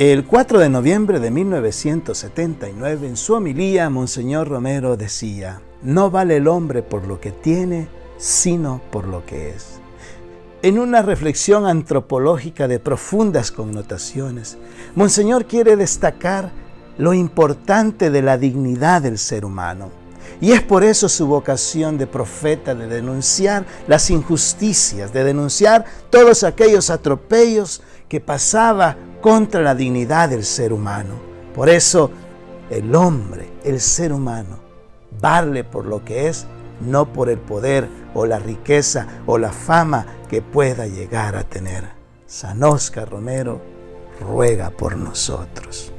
El 4 de noviembre de 1979, en su homilía, Monseñor Romero decía, no vale el hombre por lo que tiene, sino por lo que es. En una reflexión antropológica de profundas connotaciones, Monseñor quiere destacar lo importante de la dignidad del ser humano. Y es por eso su vocación de profeta, de denunciar las injusticias, de denunciar todos aquellos atropellos que pasaba contra la dignidad del ser humano. Por eso el hombre, el ser humano, vale por lo que es, no por el poder o la riqueza o la fama que pueda llegar a tener. San Oscar Romero ruega por nosotros.